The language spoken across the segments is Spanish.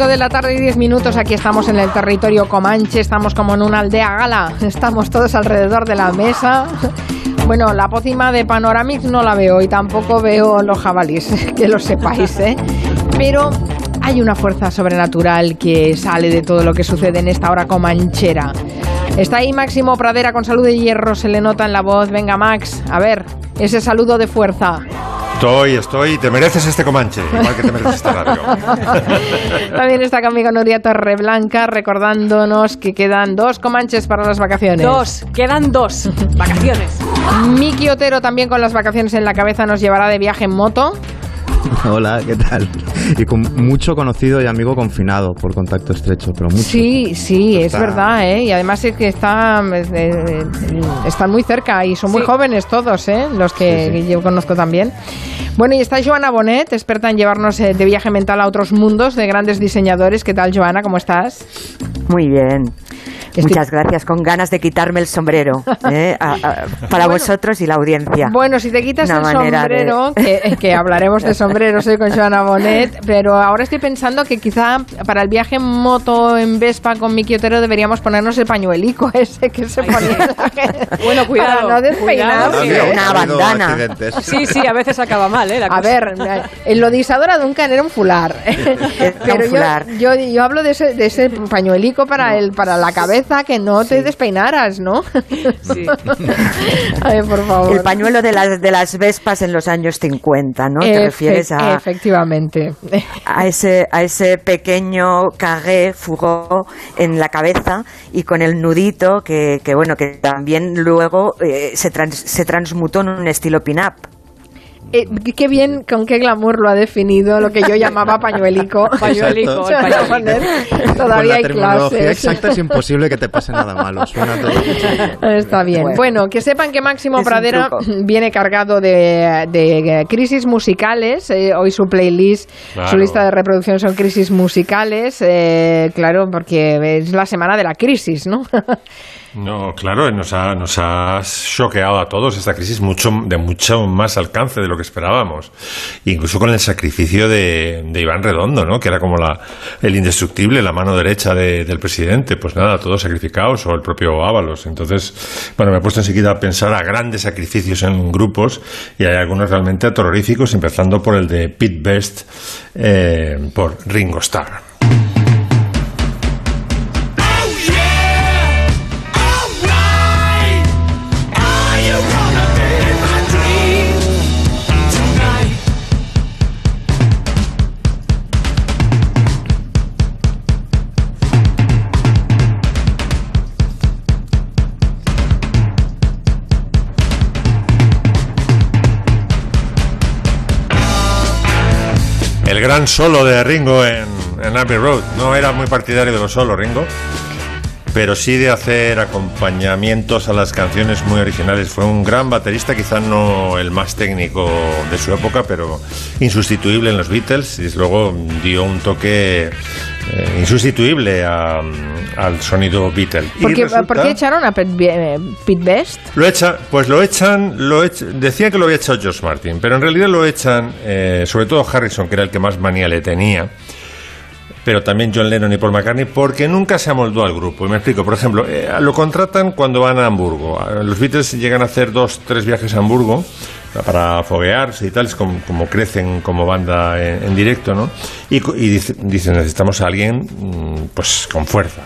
5 de la tarde y 10 minutos, aquí estamos en el territorio Comanche, estamos como en una aldea gala, estamos todos alrededor de la mesa. Bueno, la pócima de Panoramix no la veo y tampoco veo los jabalíes, que lo sepáis, ¿eh? Pero hay una fuerza sobrenatural que sale de todo lo que sucede en esta hora comanchera. Está ahí Máximo Pradera con salud de hierro, se le nota en la voz. Venga, Max, a ver, ese saludo de fuerza. Estoy, estoy. Te mereces este Comanche, igual que te mereces esta radio. También está conmigo Nuria Torreblanca, recordándonos que quedan dos Comanches para las vacaciones. Dos, quedan dos vacaciones. Miki Otero también con las vacaciones en la cabeza nos llevará de viaje en moto. Hola, ¿qué tal? Y con mucho conocido y amigo confinado por contacto estrecho, pero mucho. Sí, sí, es verdad, ¿eh? Y además es que está, eh, eh, están muy cerca y son muy Sí. jóvenes todos, ¿eh? Los que Sí, sí. yo conozco también. Bueno, y está Joana Bonet, experta en llevarnos eh, de viaje mental a otros mundos de grandes diseñadores. ¿Qué tal, Joana? ¿Cómo estás? Muy bien. Estoy- Muchas gracias. Con ganas de quitarme el sombrero ¿eh? A- a- para vosotros y la audiencia. Bueno, si te quitas Una el manera de- sombrero, que, que hablaremos de sombreros hoy con Joana Bonet, pero ahora estoy pensando que quizá para el viaje en moto en Vespa con Miki Otero deberíamos ponernos el pañuelico ese que se ponía la gente. Bueno, cuidado, Para no cuidado, que- una bandana. Sí, sí, a veces acaba mal, ¿eh? La A cosa. ver, el lo de Isadora Duncan era un fular. Pero yo, fular. yo, yo hablo de ese, de ese pañuelico para, el, para la cabeza que no te despeinaras, ¿no? Sí. A ver, por favor. El pañuelo de las, de las Vespas en los años 50, ¿no? Te Efe- refieres a, Efectivamente. a, ese, a ese pequeño carré fugó en la cabeza y con el nudito que, que bueno, que también luego eh, se, trans- se transmutó en un estilo pin-up. Eh, qué bien, con qué glamour lo ha definido lo que yo llamaba pañuelico. Pañuelico, Todavía hay clases. exacta es imposible que te pase nada malo. Suena todo. Está bien. Bueno, Bueno. que sepan que Máximo Es Pradera viene cargado de, de, eh, crisis musicales. Eh, hoy su playlist, su lista de reproducción son crisis musicales. eh, claro, porque es la semana de la crisis, ¿no? No, claro, nos ha, nos ha choqueado a todos esta crisis mucho, de mucho más alcance de lo que esperábamos. Incluso con el sacrificio de, de Iván Redondo, ¿no? Que era como la, el indestructible, la mano derecha de- del presidente. Pues nada, todos sacrificados, o el propio Ábalos. Entonces, bueno, me he puesto enseguida a pensar a grandes sacrificios en grupos, y hay algunos realmente terroríficos, empezando por el de Pete Best, eh, por Ringo Starr. El gran solo de Ringo en, en Abbey Road. No era muy partidario de los solos, Ringo, pero sí de hacer acompañamientos a las canciones muy originales. Fue un gran baterista, quizá no el más técnico de su época, pero insustituible en los Beatles. Y luego dio un toque eh, insustituible a- al sonido Beatle. Y Porque, resulta- ¿Por qué echaron a Pete, Pete Best? lo echa, pues lo echan, lo ech- decía que lo había echado George Martin, pero en realidad lo echan, eh, sobre todo Harrison, que era el que más manía le tenía, pero también John Lennon y Paul McCartney, porque nunca se amoldó al grupo. Y me explico, por ejemplo, eh, lo contratan cuando van a Hamburgo. Eh, Los Beatles llegan a hacer dos, tres viajes a Hamburgo para foguearse y tal, es como, crecen como banda en, directo, ¿no? Y, y dice- necesitamos a alguien mm, pues con fuerza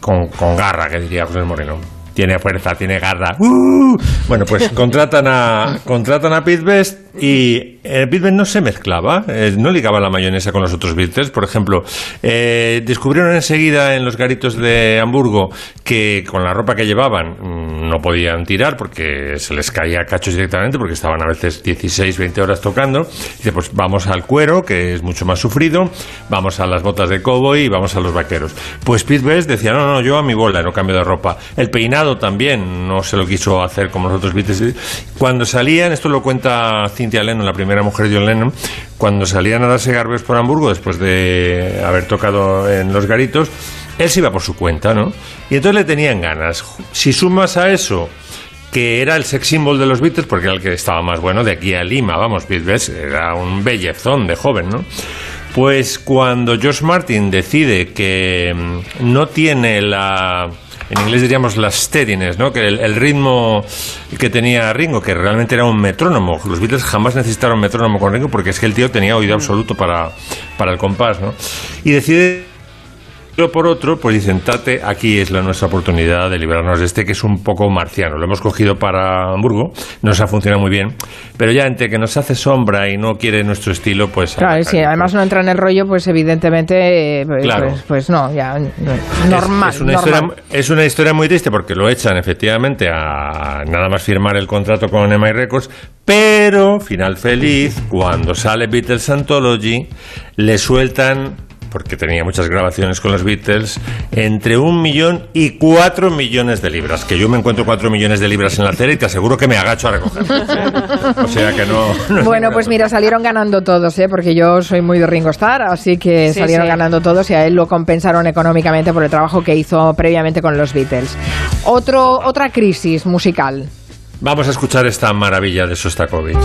con, con garra, que diría José Moreno. Tiene fuerza, tiene garra. ¡Uh! Bueno, pues contratan a, contratan a Pete Best y eh, Pete Best no se mezclaba, eh, no ligaba la mayonesa con los otros Beatles. Por ejemplo, eh, descubrieron enseguida en los garitos de Hamburgo que con la ropa que llevaban mm, no podían tirar porque se les caía cachos directamente porque estaban a veces 16, 20 horas tocando. Dice, pues vamos al cuero, que es mucho más sufrido, vamos a las botas de cowboy y vamos a los vaqueros. Pues Pete Best decía, no, no, yo a mi bola, no cambio de ropa. El peinado también no se lo quiso hacer como los otros Beatles. Cuando salían, esto lo cuenta Cynthia Lennon, la primera mujer de John Lennon, cuando salían a darse garbeos por Hamburgo después de haber tocado en los garitos, él se iba por su cuenta, ¿no? Y entonces le tenían ganas. Si sumas a eso que era el sex symbol de los Beatles, porque era el que estaba más bueno de aquí a Lima, vamos, Best era un bellezón de joven, ¿no? Pues cuando George Martin decide que mm, no tiene la en inglés diríamos la steadiness, ¿no? que el, el, ritmo que tenía Ringo, que realmente era un metrónomo. Los Beatles jamás necesitaron metrónomo con Ringo porque es que el tío tenía oído absoluto para, para el compás. ¿no? Y decide pero por otro, pues dicen, Tate, aquí es la nuestra oportunidad de librarnos de este que es un poco marciano. Lo hemos cogido para Hamburgo, nos ha funcionado muy bien, pero ya entre que nos hace sombra y no quiere nuestro estilo, pues... Claro, si además no entra en el rollo, pues evidentemente, pues, Claro. pues, pues no, ya, Es- normal, Es, una normal. Historia, es una historia muy triste porque lo echan efectivamente a nada más firmar el contrato con EMI Records, pero final feliz, cuando sale Beatles Anthology, le sueltan, porque tenía muchas grabaciones con los Beatles, entre un millón y cuatro millones de libras. Que yo me encuentro cuatro millones de libras en la acera y te aseguro que me agacho a recoger. O sea que no. Bueno, pues mira, salieron ganando todos, ¿eh? porque yo soy muy de Ringo Starr, así que Sí, salieron sí. ganando todos y a él lo compensaron económicamente por el trabajo que hizo previamente con los Beatles. Otro, otra crisis musical. Vamos a escuchar esta maravilla de Sostakovich.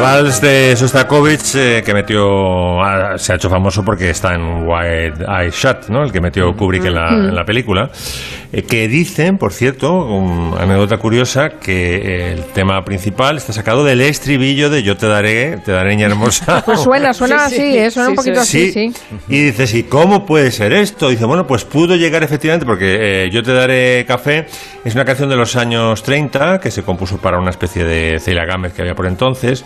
Vals de Sostakovich eh, que metió ah, se ha hecho famoso porque está en White Eye Shut, ¿no? El que metió Kubrick en la, en la película. Eh, que dicen, por cierto, una anécdota curiosa, que el tema principal está sacado del estribillo de Yo te daré, te daré niña hermosa. Pues suena, suena Sí, así, sí, ¿eh? suena un sí, poquito así, sí. Y dices, ¿y cómo puede ser esto? Dice, bueno, pues pudo llegar efectivamente, porque eh, Yo te daré café es una canción de los años 30 que se compuso para una especie de Celia Gámez que había por entonces.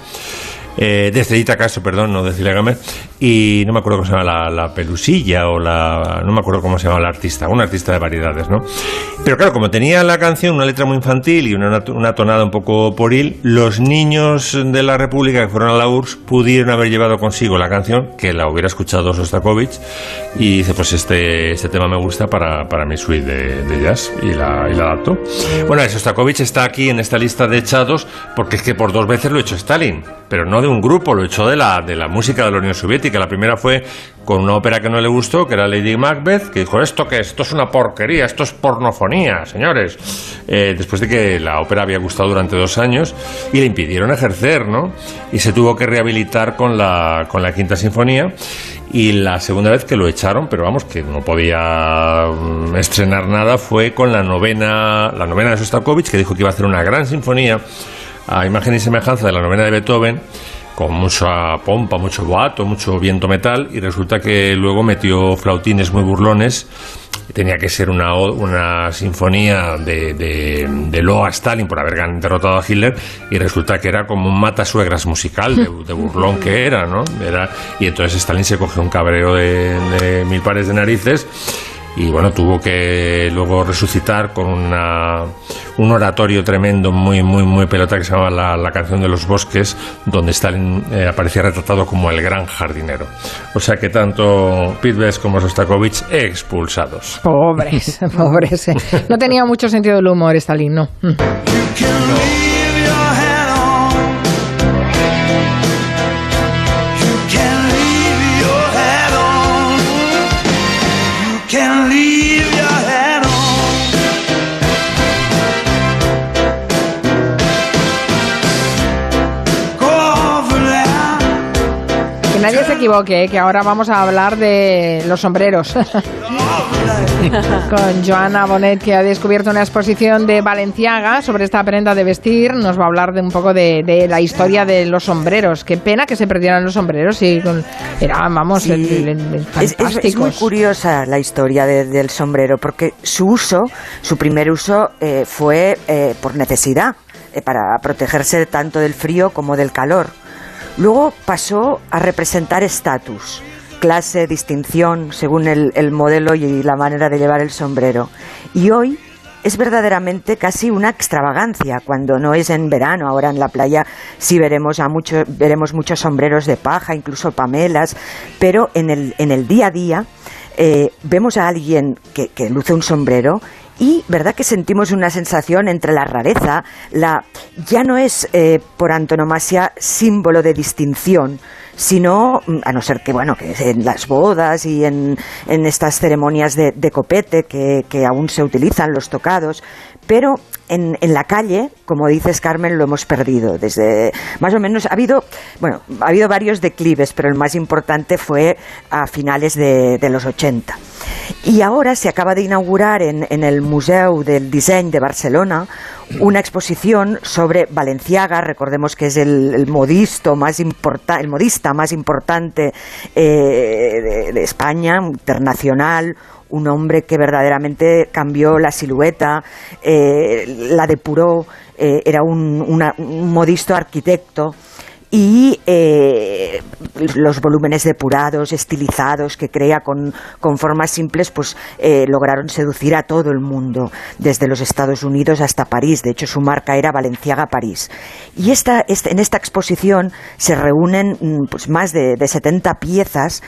Eh, de Estrellita Castro, perdón, no de Celia Gámez, y no me acuerdo cómo se llama la, la pelusilla o la. no me acuerdo cómo se llama la artista, una artista de variedades, ¿no? Pero claro, como tenía la canción una letra muy infantil y una, una tonada un poco poril, los niños de la República que fueron a la URSS pudieron haber llevado consigo la canción, que la hubiera escuchado Sostakovich, y dice: Pues este, este tema me gusta para, para mi suite de, de jazz, y la, y la adaptó. Bueno, Sostakovich está aquí en esta lista de echados porque es que por dos veces lo hecho Stalin, pero no de un grupo, lo echó de la, de la música de la Unión Soviética. La primera fue con una ópera que no le gustó, que era Lady Macbeth, que dijo, ¿esto qué es? Esto es una porquería, esto es pornofonía, señores. Eh, después de que la ópera había gustado durante dos años y le impidieron ejercer, ¿no? Y se tuvo que rehabilitar con la, con la Quinta Sinfonía. Y la segunda vez que lo echaron, pero vamos, que no podía mm, estrenar nada, fue con la novena, la novena de Sostakovich, que dijo que iba a hacer una gran sinfonía a imagen y semejanza de la novena de Beethoven, con mucha pompa, mucho boato, mucho viento metal, y resulta que luego metió flautines muy burlones. Tenía que ser una, una sinfonía de, de, de loa Stalin por haber derrotado a Hitler, y resulta que era como un matasuegras musical, de, de burlón que era, ¿no? Era, y entonces Stalin se cogió un cabreo de, de mil pares de narices y bueno, tuvo que luego resucitar con una, un oratorio tremendo, muy, muy, muy pelota que se llamaba la, la canción de los bosques, donde Stalin eh, aparecía retratado como el gran jardinero. O sea que tanto Pete Best como Sostakovich expulsados. Pobres, pobres. eh. No tenía mucho sentido del humor, Stalin, no. Nadie se equivoque, eh, que ahora vamos a hablar de los sombreros. Con Joana Bonet, que ha descubierto una exposición de Valenciaga sobre esta prenda de vestir. Nos va a hablar de un poco de, de la historia de los sombreros. Qué pena que se perdieran los sombreros. Y con, eran, vamos, Sí. el- el- el- Es, es- es muy curiosa la historia de- del sombrero, porque su uso, su primer uso eh, fue eh, por necesidad, eh, para protegerse tanto del frío como del calor. Luego pasó a representar estatus, clase, distinción, según el, el modelo y la manera de llevar el sombrero. Y hoy es verdaderamente casi una extravagancia cuando no es en verano. Ahora en la playa sí veremos a mucho, veremos muchos sombreros de paja, incluso pamelas, pero en el, en el día a día eh, vemos a alguien que, que luce un sombrero y verdad que sentimos una sensación entre la rareza, la ya no es eh, por antonomasia símbolo de distinción, sino, mm, a no ser que, bueno, que en las bodas y en, en estas ceremonias de, de copete que, que aún se utilizan los tocados, pero en, en, la calle, como dices Carmen, lo hemos perdido. Desde más o menos ha habido, bueno, ha habido varios declives, pero el más importante fue a finales de, de los 80. Y ahora se acaba de inaugurar en, en el Museo del Diseño de Barcelona una exposición sobre Valenciaga, recordemos que es el, modisto más importa, el modista más importante eh, de, de España, internacional, un hombre que verdaderamente cambió la silueta, eh, la depuró, eh, era un, una, un, modisto arquitecto y eh, los volúmenes depurados, estilizados que crea con, con formas simples, pues eh, lograron seducir a todo el mundo, desde los Estados Unidos hasta París. De hecho, su marca era Valenciaga París. Y esta, este, en esta exposición se reúnen pues, más de, de 70 piezas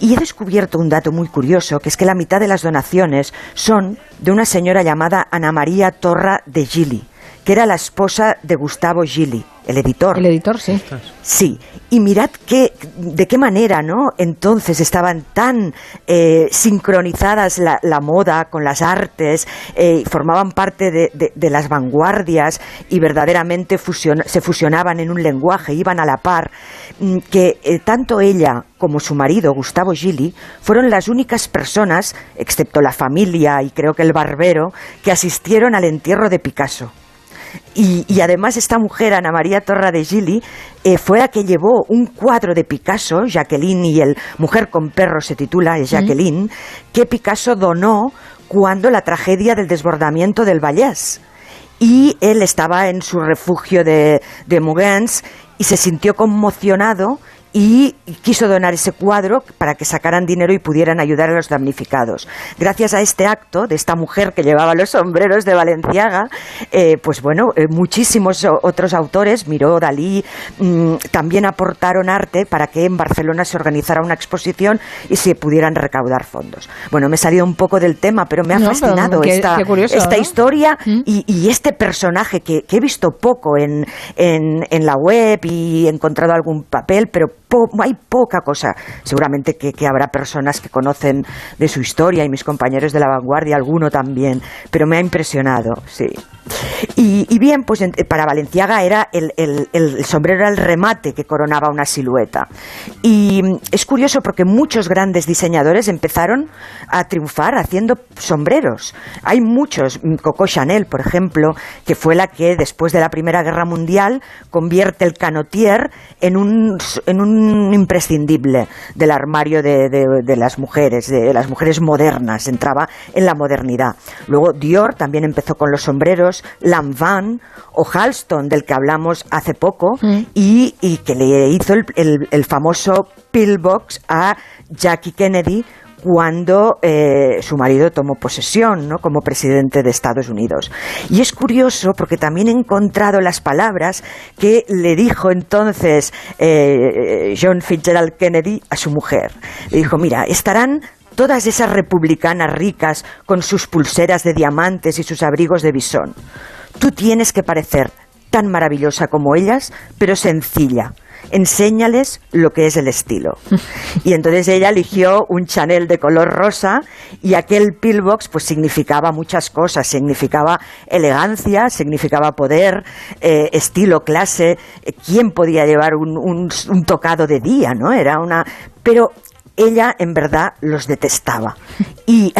y he descubierto un dato muy curioso, que es que la mitad de las donaciones son de una señora llamada Ana María Torra de Gili que era la esposa de Gustavo Gili, el editor. El editor, sí. Sí, y mirad que, de qué manera, ¿no? Entonces estaban tan eh, sincronizadas la, la, moda con las artes, eh, formaban parte de, de, de, las vanguardias y verdaderamente fusion, se fusionaban en un lenguaje, iban a la par, mm, que eh, tanto ella como su marido, Gustavo Gili, fueron las únicas personas, excepto la familia y creo que el barbero, que asistieron al entierro de Picasso. Y, y, además esta mujer, Ana María Torra de Gili, eh, fue la que llevó un cuadro de Picasso, Jacqueline y el Mujer con perro se titula, Jacqueline, mm. que Picasso donó cuando la tragedia del desbordamiento del Vallès. Y él estaba en su refugio de, de Mugens y se sintió conmocionado y quiso donar ese cuadro para que sacaran dinero y pudieran ayudar a los damnificados. Gracias a este acto de esta mujer que llevaba los sombreros de Valenciaga, eh, pues bueno, eh, muchísimos otros autores, Miró, Dalí, mmm, también aportaron arte para que en Barcelona se organizara una exposición y se pudieran recaudar fondos. Bueno, me he salido un poco del tema, pero me ha no, fascinado qué, esta, qué curioso, esta ¿no? historia ¿Mm? y, y, este personaje que, que he visto poco en, en, en la web y he encontrado algún papel, pero po hay poca cosa. Seguramente que, que, habrá personas que conocen de su historia y mis compañeros de la vanguardia, alguno también, pero me ha impresionado, sí. Y, bien, pues para Valenciaga era el, el, el, sombrero era el remate que coronaba una silueta. Y es curioso porque muchos grandes diseñadores empezaron a triunfar haciendo sombreros. Hay muchos, Coco Chanel, por ejemplo, que fue la que después de la Primera Guerra Mundial convierte el canotier en un, en un imprescindible del armario de, de, de, las mujeres, de las mujeres modernas, entraba en la modernidad. Luego Dior también empezó con los sombreros, Lanvin o Halston, del que hablamos hace poco, mm. y, y, que le hizo el, el, el famoso pillbox a Jackie Kennedy cuando eh, su marido tomó posesión ¿no? como presidente de Estados Unidos. Y es curioso porque también he encontrado las palabras que le dijo entonces eh, John Fitzgerald Kennedy a su mujer. Le dijo, mira, estarán todas esas republicanas ricas con sus pulseras de diamantes y sus abrigos de bisón. Tú tienes que parecer tan maravillosa como ellas, pero sencilla enséñales lo que es el estilo. Y entonces ella eligió un Chanel de color rosa y aquel pillbox pues significaba muchas cosas, significaba elegancia, significaba poder, eh, estilo, clase, quién podía llevar un, un, un, tocado de día, ¿no? Era una... Pero ella en verdad los detestaba. Y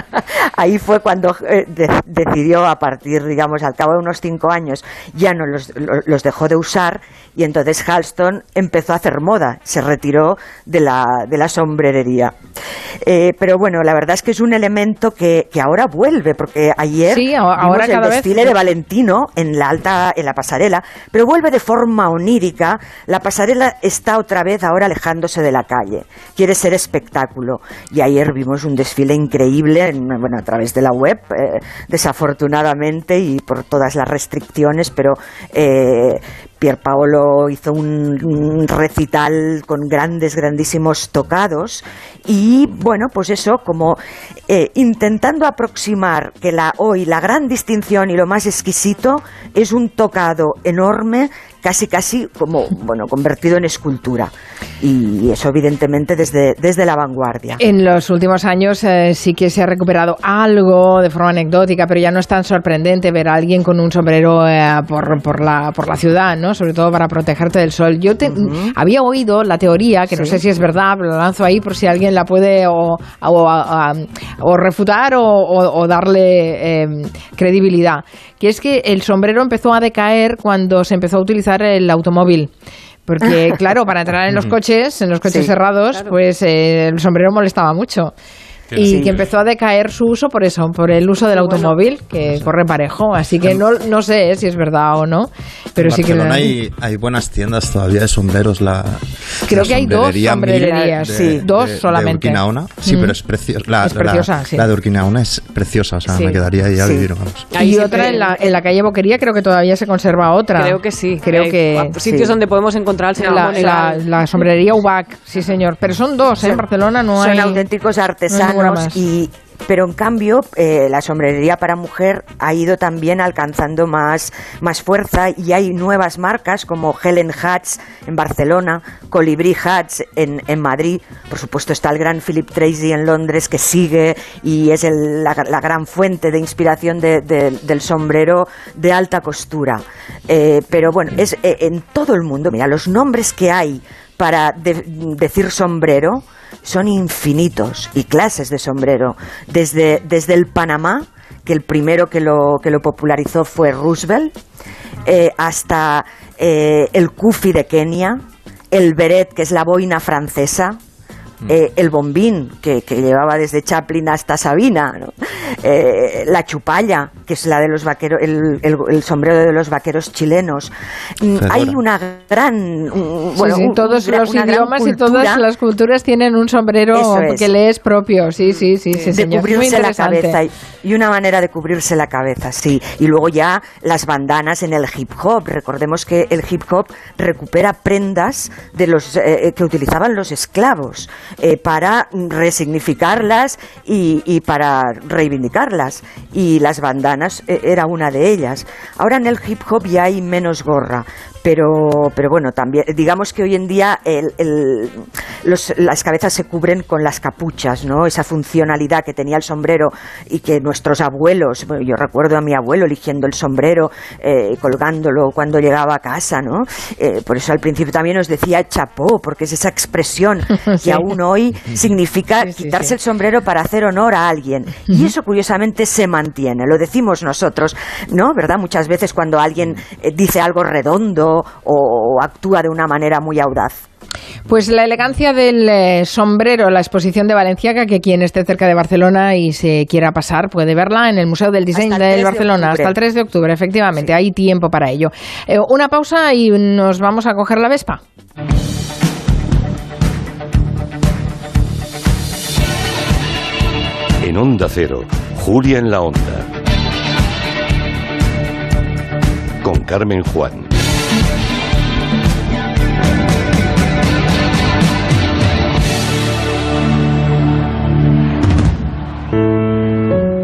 ahí fue cuando eh, de, decidió, a partir, digamos, al cabo de unos cinco años, ya no los, los, dejó de usar y entonces Halston empezó a hacer moda, se retiró de la, de la sombrerería. Eh, pero bueno, la verdad es que es un elemento que, que ahora vuelve, porque ayer sí, ahora vimos el desfile vez... de Valentino en la alta, en la pasarela, pero vuelve de forma onírica. La pasarela está otra vez ahora alejándose de la calle. Quiere quiere ser espectáculo. Y ayer vimos un desfile increíble, en- bueno, a través de la web, eh, desafortunadamente, y por todas las restricciones, pero eh, Pierpaolo hizo un, recital con grandes, grandísimos tocados y bueno, pues eso, como eh, intentando aproximar que la hoy la gran distinción y lo más exquisito es un tocado enorme, casi casi como bueno convertido en escultura y eso evidentemente desde desde la vanguardia. En los últimos años eh, sí que se ha recuperado algo de forma anecdótica, pero ya no es tan sorprendente ver a alguien con un sombrero eh, por, por, la, por la ciudad, ¿no? Sobre todo para protegerte del sol. Yo te- había oído la teoría, que no sé si es verdad, lo lanzo ahí por si alguien la puede o, o- a- o refutar o, darle eh, credibilidad, que es que el sombrero empezó a decaer cuando se empezó a utilizar el automóvil. Porque, claro, para entrar en los coches, en los coches Sí, cerrados, pues eh, el sombrero molestaba mucho. Y Sí. que empezó a decaer su uso por eso, por el uso del automóvil, que corre parejo. Así que no, no sé eh, si es verdad o no, pero en sí que... Barcelona hay, hay buenas tiendas todavía de sombreros. La, Creo la que hay dos sombrerería Mil sombrerías, de- sí, dos de- solamente. De Urquinaona. Sí, Mm. pero es preciosa. La, Es preciosa, la, sí. la de Urquinaona es preciosa, o sea, Sí. me quedaría ahí a Sí. vivir, vamos. Ahí y siempre- otra en la, en la calle Boquería, creo que todavía se conserva otra. Creo que sí. Creo Hay que... Sitios Sí. donde podemos encontrar La, la, la sombrería UBAC, sí señor. Pero son dos, ¿eh? En Barcelona no Son hay... auténticos ninguna artesanos y pero en cambio eh, la sombrería para mujer ha ido también alcanzando más, más fuerza y hay nuevas marcas como Helen Hats en Barcelona, Colibri Hats en, en Madrid, por supuesto está el gran Philip Tracy en Londres que sigue y es el- la, la gran fuente de inspiración de- de- del sombrero de alta costura. Eh, pero bueno, es eh, en todo el mundo, mira, los nombres que hay para de- decir sombrero son infinitos y clases de sombrero. Desde, desde el Panamá, que el primero que lo, que lo popularizó fue Roosevelt, eh, hasta eh, el kufi de Kenia, el beret, que es la boina francesa, eh, el bombín, que, que llevaba desde Chaplin hasta Sabina, ¿no? Eh, la chupalla, que es la de los vaqueros, el, el- el sombrero de los vaqueros chilenos. Mm, Fedora. Hay una gran, un- Sí, bueno, sí, un- todos una- los idiomas y todas las culturas tienen un sombrero es. que le es propio. Sí, sí, sí, sí, de señor. Cubrirse la cabeza y- y una manera de cubrirse la cabeza, sí. Y luego ya las bandanas en el hip hop. Recordemos que el hip hop recupera prendas de los eh, eh, que utilizaban los esclavos eh, para resignificarlas y, para reivindicarlas. Y las bandanas eh, era una de ellas. Ahora en el hip hop ya hay menos gorra. Pero, pero bueno, también, digamos que hoy en día el- el- los- las cabezas se cubren con las capuchas, ¿no? Esa funcionalidad que tenía el sombrero y que nuestros abuelos, bueno, yo recuerdo a mi abuelo eligiendo el sombrero, eh, colgándolo cuando llegaba a casa, ¿no? Eh, por eso al principio también os decía chapó, porque es esa expresión Sí. que aún hoy significa Sí, sí, quitarse el sombrero para hacer honor a alguien. Y eso curiosamente se mantiene, lo decimos nosotros, ¿no? ¿Verdad? Muchas veces cuando alguien eh, dice algo redondo o actúa de una manera muy audaz. Pues la elegancia del eh, sombrero, la exposición de Valenciaga, que quien esté cerca de Barcelona y se quiera pasar puede verla en el Museo del Diseño Hasta el 3 del de Barcelona hasta el 3 de octubre, efectivamente. Hay tiempo para ello. Eh, una pausa y nos vamos a coger la Vespa. En Onda Cero, Julia en la Onda. Con Carmen Juan.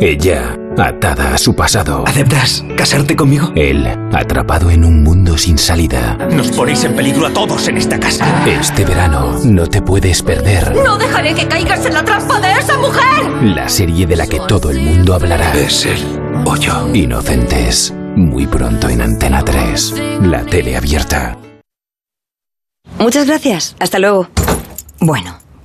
Ella, atada a su pasado. ¿Aceptas casarte conmigo? Él, atrapado en un mundo sin salida. Nos ponéis en peligro a todos en esta casa. Este verano no te puedes perder ¡No dejaré que caigas en la trampa de esa mujer! la serie de la que todo el mundo hablará. Es él o yo. Inocentes. Muy pronto en Antena 3. La tele abierta. Muchas gracias. Hasta luego. Bueno,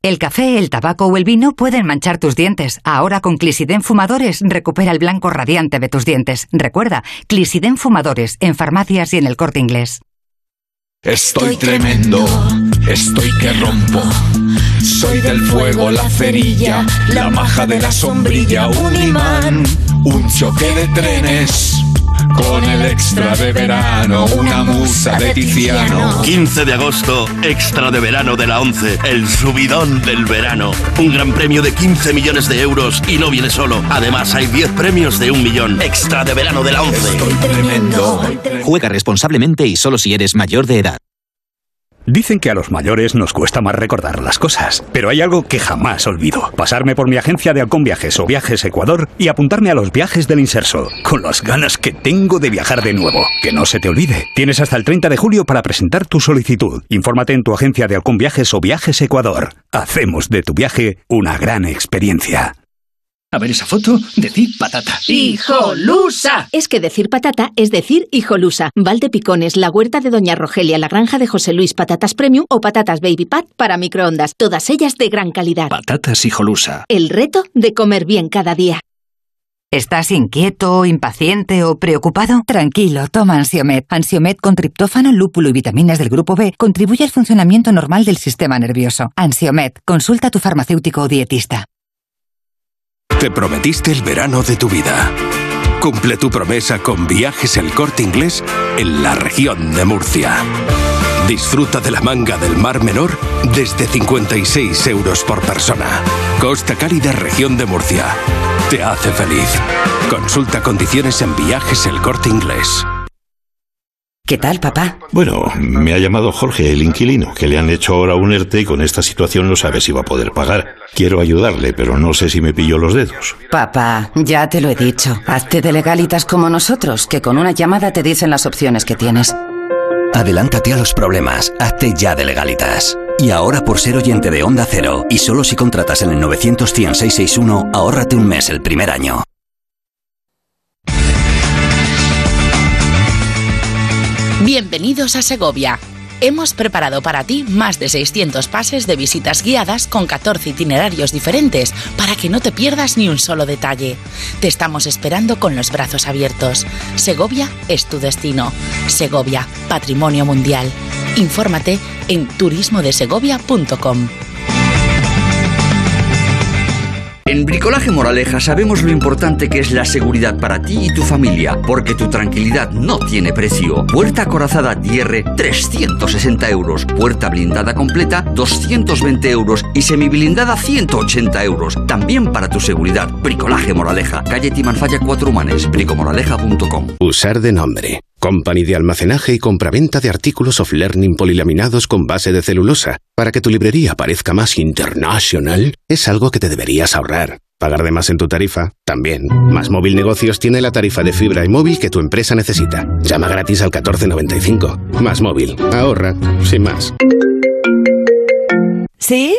El café, el tabaco o el vino pueden manchar tus dientes. Ahora con Clisiden Fumadores recupera el blanco radiante de tus dientes. Recuerda, Clisiden Fumadores en farmacias y en el corte inglés. Estoy tremendo, estoy que rompo. Soy del fuego, la cerilla, la maja de la sombrilla, un imán, un choque de trenes. Con el extra de verano, una musa de Tiziano. 15 de agosto, extra de verano de la 11, el subidón del verano. Un gran premio de 15 millones de euros y no viene solo. Además, hay 10 premios de un millón. Extra de verano de la 11. tremendo. Juega responsablemente y solo si eres mayor de edad. Dicen que a los mayores nos cuesta más recordar las cosas, pero hay algo que jamás olvido. Pasarme por mi agencia de Halcón Viajes o Viajes Ecuador y apuntarme a los viajes del Inserso, con las ganas que tengo de viajar de nuevo. Que no se te olvide, tienes hasta el 30 de julio para presentar tu solicitud. Infórmate en tu agencia de Halcón Viajes o Viajes Ecuador. Hacemos de tu viaje una gran experiencia. A ver esa foto, decir patata. ¡Hijolusa! Es que decir patata es decir hijolusa. Valde Picones, la huerta de Doña Rogelia, la granja de José Luis, patatas premium o patatas baby pat para microondas. Todas ellas de gran calidad. Patatas hijolusa. El reto de comer bien cada día. ¿Estás inquieto, impaciente o preocupado? Tranquilo, toma Ansiomet. Ansiomet con triptófano, lúpulo y vitaminas del grupo B contribuye al funcionamiento normal del sistema nervioso. Ansiomet, consulta a tu farmacéutico o dietista. Te prometiste el verano de tu vida. Cumple tu promesa con viajes el corte inglés en la región de Murcia. Disfruta de la manga del Mar Menor desde 56 euros por persona. Costa Cálida, región de Murcia. Te hace feliz. Consulta condiciones en viajes el corte inglés. ¿Qué tal, papá? Bueno, me ha llamado Jorge, el inquilino, que le han hecho ahora un ERTE y con esta situación no sabe si va a poder pagar. Quiero ayudarle, pero no sé si me pillo los dedos. Papá, ya te lo he dicho. Hazte de legalitas como nosotros, que con una llamada te dicen las opciones que tienes. Adelántate a los problemas, hazte ya de legalitas. Y ahora por ser oyente de Onda Cero, y solo si contratas en el 900 661 ahórrate un mes el primer año. Bienvenidos a Segovia. Hemos preparado para ti más de 600 pases de visitas guiadas con 14 itinerarios diferentes para que no te pierdas ni un solo detalle. Te estamos esperando con los brazos abiertos. Segovia es tu destino. Segovia, Patrimonio Mundial. Infórmate en turismodesegovia.com. En Bricolaje Moraleja sabemos lo importante que es la seguridad para ti y tu familia, porque tu tranquilidad no tiene precio. Puerta acorazada Dierre, 360 euros. Puerta blindada completa, 220 euros. Y semiblindada, 180 euros. También para tu seguridad. Bricolaje Moraleja, calle Timanfaya 4 Humanes, bricomoraleja.com. Usar de nombre. Company de almacenaje y compraventa de artículos of learning polilaminados con base de celulosa. Para que tu librería parezca más internacional, es algo que te deberías ahorrar. Pagar de más en tu tarifa, también. Más Móvil Negocios tiene la tarifa de fibra y móvil que tu empresa necesita. Llama gratis al 1495. Más Móvil. Ahorra, sin más. ¿Sí?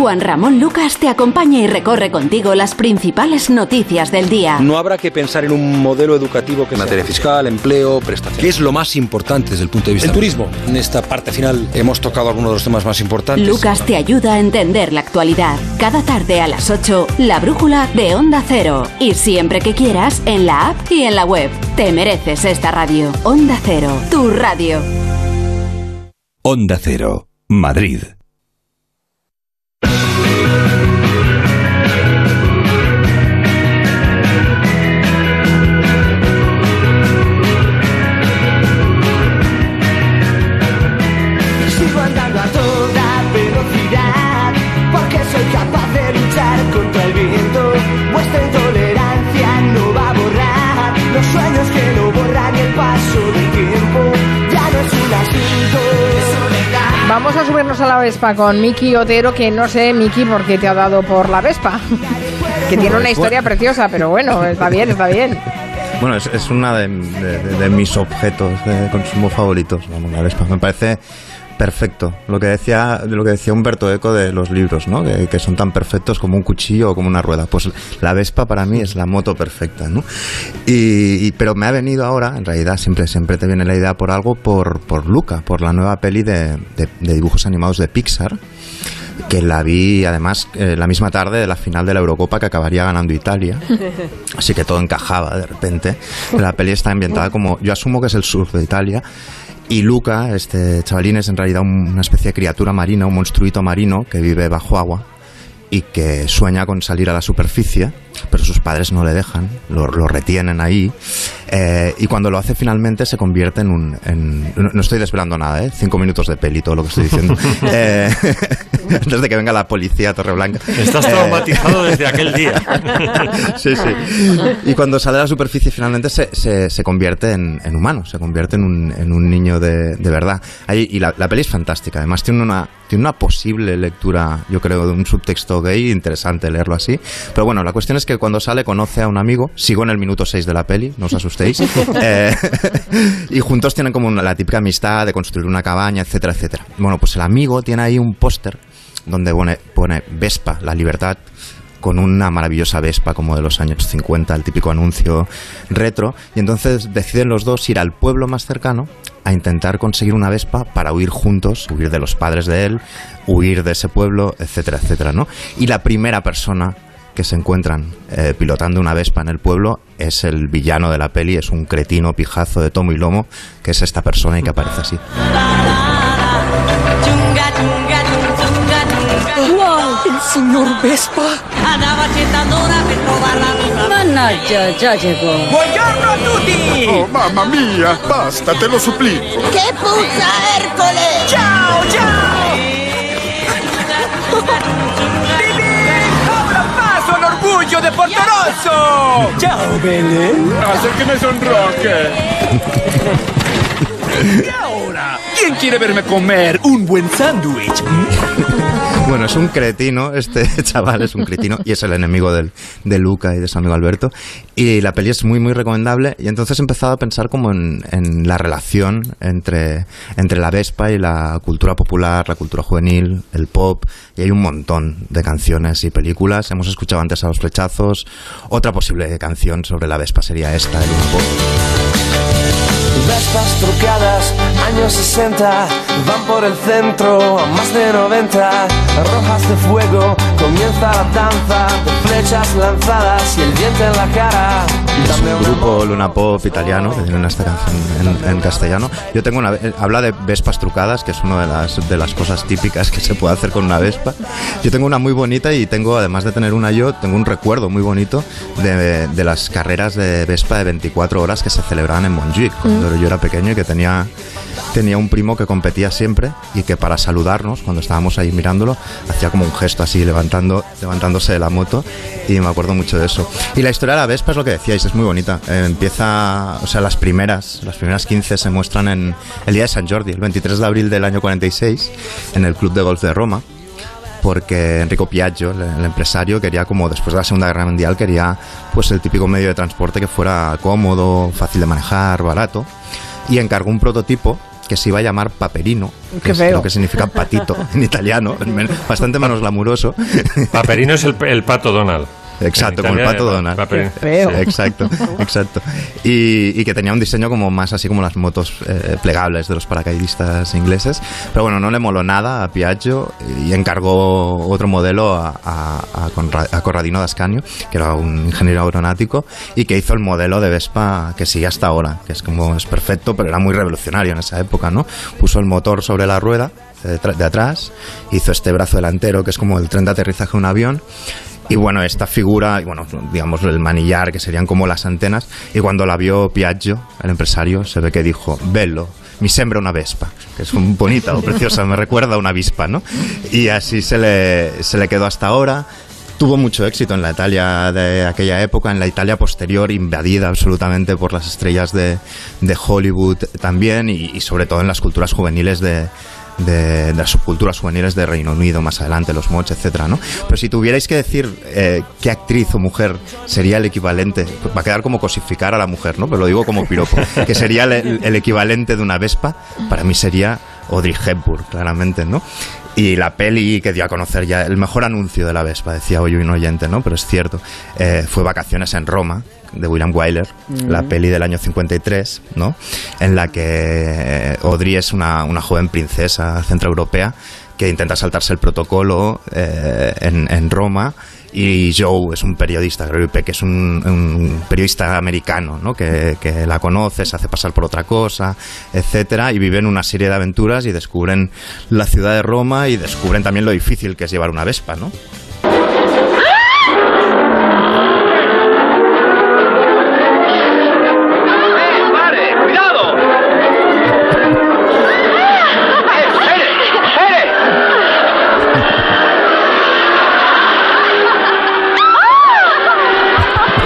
Juan Ramón Lucas te acompaña y recorre contigo las principales noticias del día. No habrá que pensar en un modelo educativo que en materia fiscal, empleo, prestaciones. ¿Qué es lo más importante desde el punto de vista? El turismo. En esta parte final hemos tocado algunos de los temas más importantes. Lucas te ayuda a entender la actualidad. Cada tarde a las 8, la brújula de Onda Cero. Y siempre que quieras, en la app y en la web. Te mereces esta radio. Onda Cero, tu radio. Onda Cero, Madrid. Vamos a subirnos a la Vespa con Miki Otero, que no sé, Miki, por qué te ha dado por la Vespa. que tiene una historia preciosa, pero bueno, está bien, está bien. Bueno, es, es una de, de- de mis objetos de consumo favoritos, la Vespa. Me parece perfecto. Lo que decía, lo que decía Humberto Eco de los libros, ¿no? Que, son tan perfectos como un cuchillo o como una rueda. Pues la Vespa para mí es la moto perfecta, ¿no? Y, y- pero me ha venido ahora, en realidad siempre, siempre te viene la idea por algo, por, por Luca, por la nueva peli de- de dibujos animados de Pixar que la vi además eh, la misma tarde de la final de la Eurocopa que acabaría ganando Italia. Así que todo encajaba de repente. La peli está ambientada como, yo asumo que es el sur de Italia. Y Luca, este chavalín, es en realidad un- una especie de criatura marina, un monstruito marino que vive bajo agua y que sueña con salir a la superficie, pero sus padres no le dejan, lo, lo retienen ahí. eh, y cuando lo hace finalmente se convierte en un... en- no, no estoy desvelando nada, ¿eh? Cinco minutos de peli, todo lo que estoy diciendo. Eh, antes de que venga la policía a Torreblanca. Estás Eh, traumatizado desde aquel día. sí, sí. Y cuando sale a la superficie finalmente se, se, se convierte en, en humano, se convierte en un, en un niño de, de verdad. Ahí, y la, la peli es fantástica, además tiene una, tiene una posible lectura, yo creo, de un subtexto gay, interesante leerlo así. Pero bueno, la cuestión es que cuando sale conoce a un amigo, sigo en el minuto 6 de la peli, no os asustéis, eh, y juntos tienen como una- la típica amistad de construir una cabaña, etcétera, etcétera. Bueno, pues el amigo tiene ahí un póster donde pone, pone Vespa, la libertad, con una maravillosa Vespa como de los años 50, el típico anuncio retro, y entonces deciden los dos ir al pueblo más cercano a intentar conseguir una Vespa para huir juntos, huir de los padres de él, huir de ese pueblo, etcétera, etcétera, ¿no? Y la primera persona que se encuentran eh, pilotando una Vespa en el pueblo es el villano de la peli, es un cretino pijazo de tomo y lomo, que es esta persona y que aparece así. ¡Wow! ¡El señor Vespa! Mannaggia, già llegó. ¡Buongiorno a tutti! Oh, mamma mia, basta, te lo supplico. ¡Che puzza, Ercole! Orgullo de Porto Rosso! ¡Ciao, belle! Hace que me sonroje. ¿Y ahora? ¿Quién quiere verme comer un buen sándwich? Bueno, es un cretino, este chaval es un cretino y es el enemigo del, de Luca y de su amigo Alberto. Y la peli es muy, muy recomendable. Y entonces he empezado a pensar como en, la relación entre, entre la Vespa y la cultura popular, la cultura juvenil, el pop. Y hay un montón de canciones y películas. Hemos escuchado antes a Los Flechazos. Otra posible canción sobre la Vespa sería esta, el pop. Vespas trucadas, años 60, van por el centro a más de 90, rojas de fuego, comienza la danza de flechas lanzadas y el diente en la cara. Es un grupo Luna Pop italiano que tienen esta canción en, en castellano. Yo tengo una eh, habla de Vespas trucadas, que es una de las de las cosas típicas que se puede hacer con una Vespa. Yo tengo una muy bonita y tengo además de tener una yo, tengo un recuerdo muy bonito de, de las carreras de Vespa de 24 horas que se celebraban en Montjuic cuando yo era pequeño y que tenía tenía un primo que competía siempre y que para saludarnos cuando estábamos ahí mirándolo hacía como un gesto así levantando levantándose de la moto y me acuerdo mucho de eso. Y la historia de la Vespa es lo que decíais, es muy bonita. Eh, empieza, o sea, las primeras, las primeras 15 se muestran en el día de San Jordi, el 23 de abril del año 46, en el Club de Golf de Roma porque Enrico Piaggio, el, el empresario, quería como después de la Segunda Guerra Mundial quería pues el típico medio de transporte que fuera cómodo, fácil de manejar, barato y encargó un prototipo que se iba a llamar Paperino, Qué que es lo que significa patito en italiano, bastante menos glamuroso. Paperino es el, el pato Donald. Exacto, como el pato pa- Donald. Sí, Exacto, exacto. Y, y que tenía un diseño como más así como las motos eh, plegables de los paracaidistas ingleses. Pero bueno, no le moló nada a Piaggio y encargó otro modelo a, a, a Conra- a Corradino d'Ascanio, que era un ingeniero aeronáutico, y que hizo el modelo de Vespa que sigue hasta ahora, que es como es perfecto, pero era muy revolucionario en esa época, ¿no? Puso el motor sobre la rueda de, tra- de atrás, hizo este brazo delantero que es como el tren de aterrizaje de un avión y bueno, esta figura, bueno, digamos el manillar, que serían como las antenas, y cuando la vio Piaggio, el empresario, se ve que dijo, bello, mi sembra una vespa, que es un bonita o preciosa, me recuerda a una avispa, ¿no? Y así se le, se le quedó hasta ahora. Tuvo mucho éxito en la Italia de aquella época, en la Italia posterior, invadida absolutamente por las estrellas de, de Hollywood también, y sobre todo en las culturas juveniles de, de, de las subculturas juveniles de Reino Unido, más adelante, los mods, etcétera, ¿no? Pero si tuvierais que decir eh, qué actriz o mujer sería el equivalente, va a quedar como cosificar a la mujer, ¿no? Pero lo digo como piropo, que sería el, el equivalente de una Vespa, para mí sería Audrey Hepburn, claramente, ¿no? Y la peli que dio a conocer ya, el mejor anuncio de la Vespa, decía hoy un oyente, ¿no? Pero es cierto, eh, fue Vacaciones en Roma, de William Wyler, Mm. la peli del año 53, ¿no? En la que eh, Audrey es una, una joven princesa centroeuropea que intenta saltarse el protocolo eh, en, en Roma y Joe es un periodista, Gregory Peck es un, un periodista americano, ¿no? Que, que la conoce, se hace pasar por otra cosa, etcétera, y viven una serie de aventuras y descubren la ciudad de Roma y descubren también lo difícil que es llevar una Vespa, ¿no?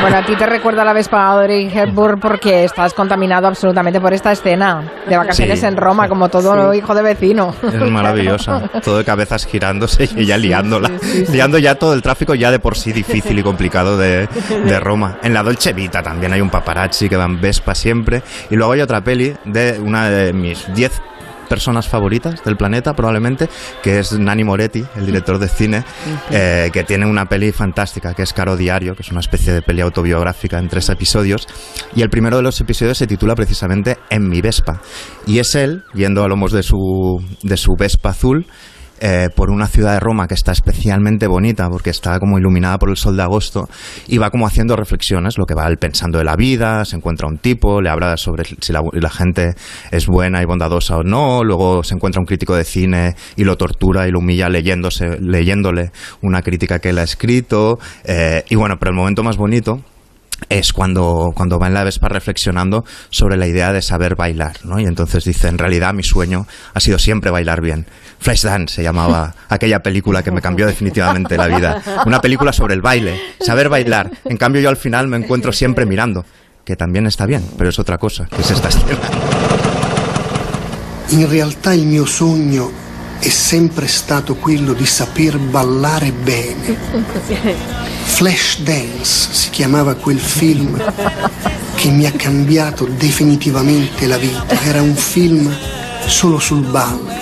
Bueno, a ti te recuerda la Vespa Audrey Hepburn porque estás contaminado absolutamente por esta escena de vacaciones Sí. en Roma, como todo hijo de vecino. Es maravillosa. Todo de cabezas girándose y ella liándola. Liando ya todo el tráfico ya de por sí difícil y complicado de, de Roma. En la Dolce Vita también hay un paparazzi que va en Vespa siempre. Y luego hay otra peli de una de mis 10 personas favoritas del planeta probablemente que es Nani Moretti el director de cine eh, que tiene una peli fantástica que es Caro Diario que es una especie de peli autobiográfica en tres episodios. Y el primero de los episodios se titula precisamente En mi Vespa. Y es él yendo a lomos de su de su Vespa azul eh, por una ciudad de Roma que está especialmente bonita porque está como iluminada por el sol de agosto y va como haciendo reflexiones, lo que va él pensando de la vida, se encuentra un tipo, le habla sobre si la, gente es buena y bondadosa o no, luego se encuentra un crítico de cine y lo tortura y lo humilla leyéndose, leyéndole una crítica que él ha escrito eh, y bueno, pero el momento más bonito es cuando, cuando va en la Vespa reflexionando sobre la idea de saber bailar, ¿no? Y entonces dice, en realidad mi sueño ha sido siempre bailar bien. Flashdance se llamaba aquella película que me cambió definitivamente la vida. Una película sobre el baile, saber bailar. En cambio yo al final me encuentro siempre mirando, que también está bien, pero es otra cosa, que es esta escena. Mio sogno è sempre stato quello di saper ballare bene. Flashdance si chiamava quel film che mi ha cambiato definitivamente la vita. Era un film solo sul ballo.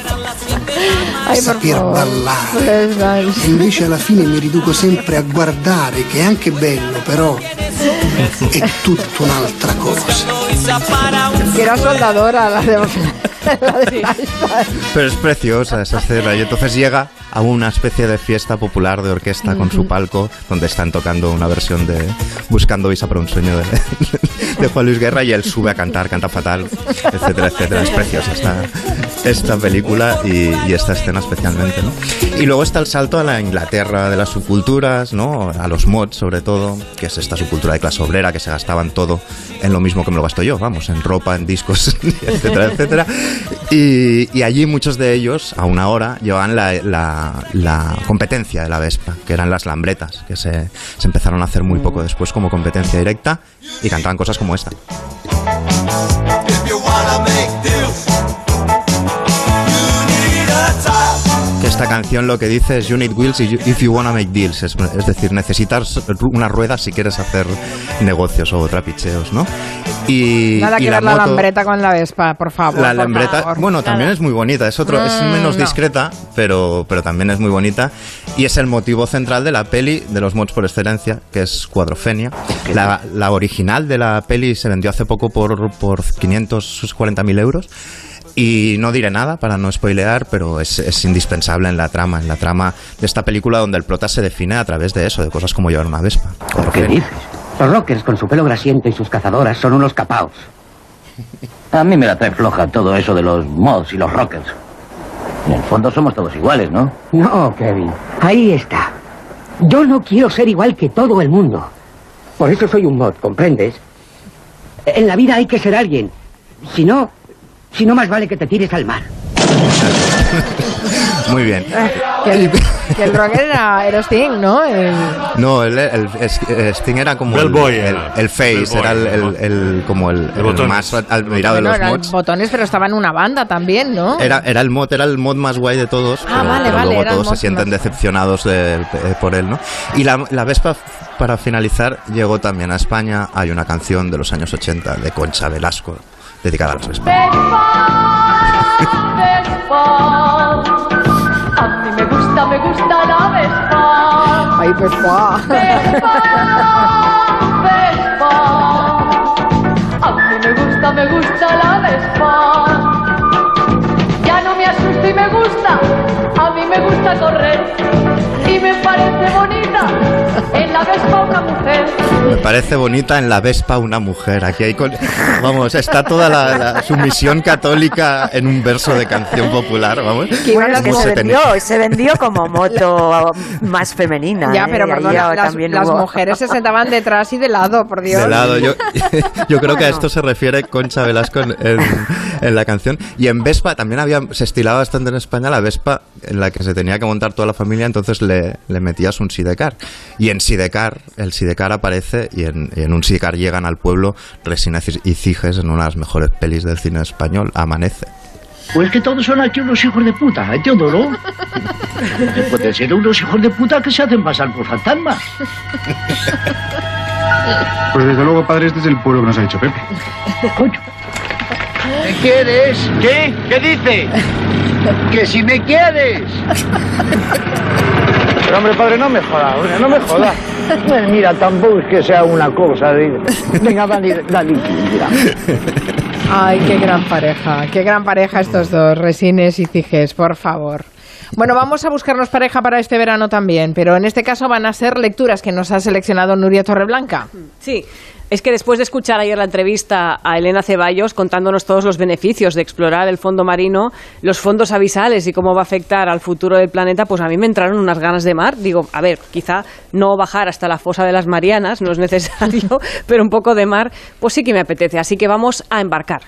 Por saper ballare. E invece alla fine mi riduco sempre a guardare, che è anche bello, però è tutta un'altra cosa. Que era soldadora la de, la de Flashback. Pero es preciosa esa escena. Y entonces llega a una especie de fiesta popular de orquesta con su palco, donde están tocando una versión de Buscando Visa para un sueño de, de Juan Luis Guerra y él sube a cantar, canta fatal, etcétera, etcétera. Es preciosa esta, esta película y, y esta escena especialmente, ¿no? Y luego está el salto a la Inglaterra de las subculturas, ¿no? A los mods, sobre todo, que es esta subcultura de clase obrera que se gastaban todo en lo mismo que me lo gasto yo, vamos, en ropa, en discos, etcétera, etcétera. Y, y allí muchos de ellos, a una hora, llevaban la, la- la competencia de la Vespa, que eran las lambretas, que se, se empezaron a hacer muy poco después como competencia directa y cantaban cosas como esta. Esta canción lo que dice es You need wheels if you wanna make deals. Es, es decir, necesitas unas ruedas si quieres hacer negocios o trapicheos, ¿no? Y, Nada y que la ver la moto- lambreta con la Vespa, por favor. la por lambreta, favor. bueno, también es muy bonita, es otro, es Mm, menos no. discreta, pero, pero también es muy bonita. Y es el motivo central de la peli de los mods por excelencia, que es Cuadrofenia. La, la original de la peli se vendió hace poco por, por 540.000 euros. Y no diré nada para no spoilear, pero es, es indispensable en la trama, en la trama de esta película donde el prota se define a través de eso, de cosas como llevar una Vespa. ¿Qué Cuadrofenia. dices? Los rockers con su pelo grasiento y sus cazadoras son unos capaos. A mí me la trae floja todo eso de los mods y los rockers. En el fondo somos todos iguales, ¿no? No, Kevin. Ahí está. Yo no quiero ser igual que todo el mundo. Por eso soy un mod, ¿comprendes? En la vida hay que ser alguien. Si no, si no más vale que te tires al mar. Muy bien. Que el, que el rocker era, era Sting, ¿no? El- No, el, el- eh, Sting era como el, Bellboy el, era. el face, Bellboy, era el, el- Bellboy. el- como el, más admirado bueno, de los eran mods. botones, pero estaba en una banda también, ¿no? Era, era el mod, era el mod más guay de todos, Ah, pero, vale, pero vale, luego todos se sienten más- decepcionados de- eh, por él, ¿no? Y la, la Vespa, para finalizar, llegó también a España. Hay una canción de los años 80 de Concha Velasco dedicada a las Vespas. A mí me gusta, me gusta la Vespa. Ay, Vespa. Vespa. A mí me gusta, me gusta la Vespa. Ya no me asusto y me gusta. A mí me gusta correr. Y me parece bonita. En la Vespa una mujer. Me parece bonita en la Vespa una mujer. Aquí hay con- Vamos, está toda la, la sumisión católica en un verso de canción popular, vamos. Bueno, es que ¿Cómo se se vendió, se vendió como moto más femenina. Ya, ¿eh? pero perdona, las, también las hubo- mujeres se sentaban detrás y de lado, por Dios. De lado, yo, yo creo que a esto se refiere Concha Velasco en, en- en la canción. Y en Vespa también había, se estilaba bastante en España la Vespa en la que se tenía que montar toda la familia, entonces le, le metías un sidecar. Y en sidecar, el sidecar aparece y en, y en un sidecar llegan al pueblo Resina y Ciges en una de las mejores pelis del cine español, Amanece. Pues que todos son aquí unos hijos de puta, ¿entiendo, no? Pueden ser unos hijos de puta que se hacen pasar por fantasmas. Pues desde luego, padre, este es el pueblo que nos ha dicho Pepe. ¿Me quieres? ¿Qué? ¿Qué dice? Que si me quieres. Pero hombre, padre, no me joda, hombre, no me joda. Pues mira, tampoco es que sea una cosa de... Venga, dale, dale, mira. Ay, qué gran pareja, qué gran pareja estos dos, Resines y Ciges, por favor. Bueno, vamos a buscarnos pareja para este verano también, pero en este caso van a ser lecturas que nos ha seleccionado Nuria Torreblanca. Sí, es que después de escuchar ayer la entrevista a Elena Ceballos contándonos todos los beneficios de explorar el fondo marino, los fondos abisales y cómo va a afectar al futuro del planeta, pues a mí me entraron unas ganas de mar. Digo, a ver, quizá no bajar hasta la fosa de las Marianas, no es necesario, pero un poco de mar, pues sí que me apetece. Así que vamos a embarcar.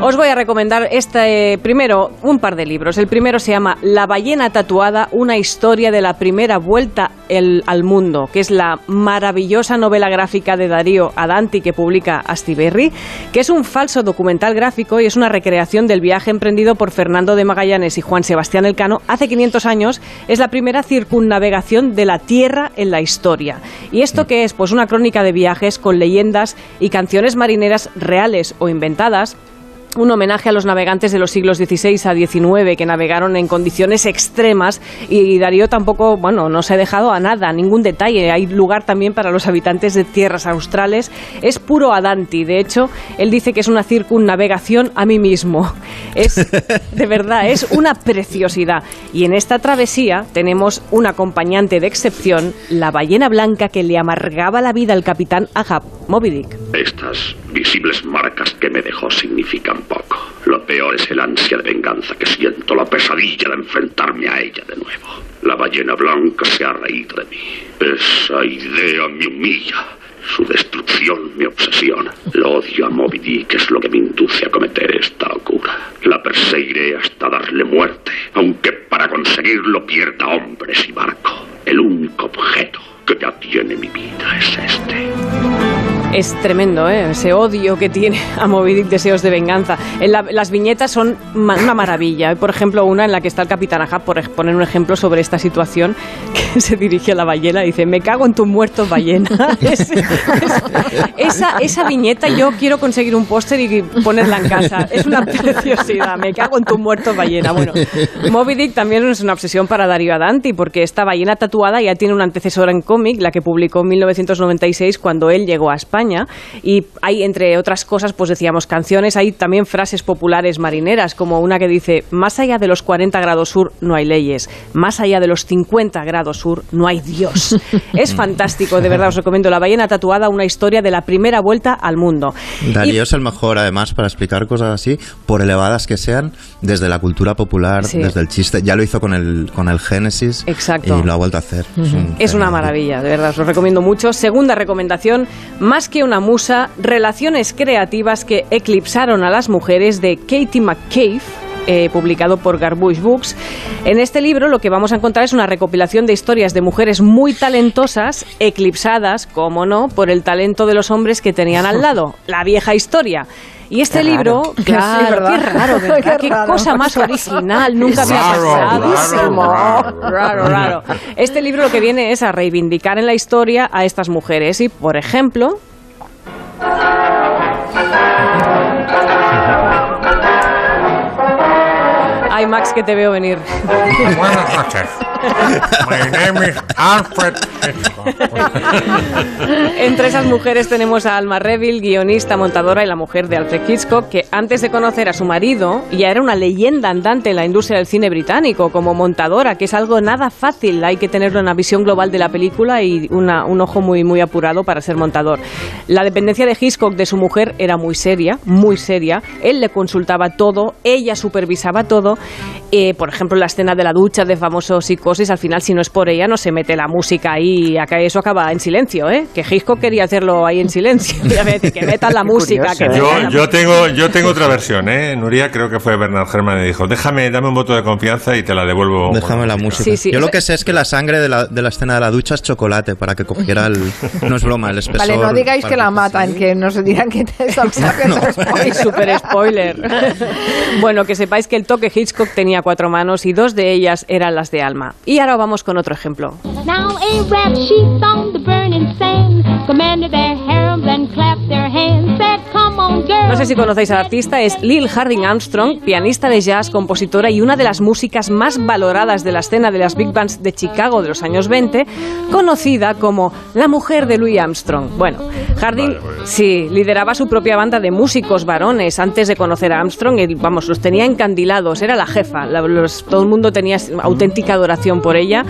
Os voy a recomendar este primero un par de libros. El primero se llama La ballena tatuada, una historia de la primera vuelta el- al mundo, que es la maravillosa novela gráfica de Darío Adanti que publica Astiberri, que es un falso documental gráfico y es una recreación del viaje emprendido por Fernando de Magallanes y Juan Sebastián Elcano hace 500 años. Es la primera circunnavegación de la Tierra en la historia. ¿Y esto qué es? Pues una crónica de viajes con leyendas y canciones marineras reales o inventadas un homenaje a los navegantes de los siglos XVI a XIX que navegaron en condiciones extremas y Darío tampoco, bueno, no se ha dejado a nada, ningún detalle. Hay lugar también para los habitantes de tierras australes. Es puro Adanti. De hecho, él dice que es una circunnavegación a mí mismo. Es, de verdad, es una preciosidad. Y en esta travesía tenemos un acompañante de excepción, la ballena blanca que le amargaba la vida al capitán Ahab, Moby Dick. Estas visibles marcas que me dejó significan poco. Lo peor es el ansia de venganza que siento, la pesadilla de enfrentarme a ella de nuevo. La ballena blanca se ha reído de mí. Esa idea me humilla. Su destrucción me obsesiona. Lo odio a Moby Dick, es lo que me induce a cometer esta locura. La perseguiré hasta darle muerte, aunque para conseguirlo pierda hombres y barco. El único objeto que ya tiene mi vida es este. Es tremendo, ¿eh? ese odio que tiene a Moby Dick, deseos de venganza. En la- las viñetas son una maravilla. Por ejemplo, una en la que está el capitán Ahab, por poner un ejemplo sobre esta situación, se dirige a la ballena y dice, me cago en tus muertos, ballena. Es- es- esa, esa viñeta yo quiero conseguir un póster y ponerla en casa. Es una preciosidad, me cago en tus muertos, ballena. Bueno, Moby Dick también es una obsesión para Dario Adanti, porque esta ballena tatuada ya tiene una antecesora en cómic, la que publicó en 1996 cuando él llegó a España. Y hay, entre otras cosas, pues decíamos canciones, hay también frases populares marineras, como una que dice, más allá de los 40 grados sur no hay leyes, más allá de los 50 grados sur no hay Dios. es fantástico, de verdad, os recomiendo La ballena tatuada, una historia de la primera vuelta al mundo. Darío es el mejor, además, para explicar cosas así, por elevadas que sean, desde la cultura popular, Sí. desde el chiste. Ya lo hizo con el, con el Génesis. Exacto. Y lo ha vuelto a hacer. Es un Es una maravilla, de verdad, os lo recomiendo mucho. Segunda recomendación, más que una musa, relaciones creativas que eclipsaron a las mujeres de Katie McCabe. Eh, publicado por Garbush Books. En este libro lo que vamos a encontrar es una recopilación de historias de mujeres muy talentosas, eclipsadas, como no, por el talento de los hombres que tenían al lado. La vieja historia. Y este Qué libro, raro. claro, Sí, ¿verdad? qué raro, ¿verdad? Qué Qué, raro. cosa más original, nunca había Raro, pasado. raro, raro, raro. Este libro lo que viene es a reivindicar en la historia a estas mujeres y, por ejemplo, Ay, Max, que te veo venir. Buenas noches. My name is Alfred. Entre esas mujeres tenemos a Alma Reville, guionista, montadora y la mujer de Alfred Hitchcock, que antes de conocer a su marido ya era una leyenda andante en la industria del cine británico como montadora, que es algo nada fácil. Hay que tener una visión global de la película y un ojo muy, muy apurado para ser montador. La dependencia de Hitchcock de su mujer era muy seria, muy seria. Él le consultaba todo, ella supervisaba todo. Eh, por ejemplo, la escena de la ducha de famoso psicosis, al final, si no es por ella, no se mete la música ahí y acá eso acaba en silencio, ¿eh? Que Hitchcock quería hacerlo ahí en silencio. Y a veces, que metan la música, que metan Yo, la yo tengo yo tengo otra versión, ¿eh? Nuria creo que fue Bernard Herrmann y dijo, déjame, dame un voto de confianza y te la devuelvo. Déjame la música. Sí, sí. Yo lo que sé es que la sangre de la, de la escena de la ducha es chocolate para que cogiera el. No es broma, el espesor. Vale, no digáis que la matan, que nos dirán que haciendo Ay, super spoiler. bueno, que sepáis que el toque Hitchcock tenía cuatro manos y dos de ellas eran las de Alma. Y ahora vamos con otro ejemplo. Now Arab sheep on the burning sand commanded their harems and clapped their hands, said, "Come on, girl." No sé si conocéis al artista, es Lil Harding Armstrong, pianista de jazz, compositora y una de las músicas más valoradas de la escena de las big bands de Chicago de los años 20, conocida como la mujer de Louis Armstrong. Bueno, Harding sí lideraba su propia banda de músicos varones antes de conocer a Armstrong, y, vamos, los tenía encandilados, era la jefa, la- los- todo el mundo tenía auténtica adoración por ella.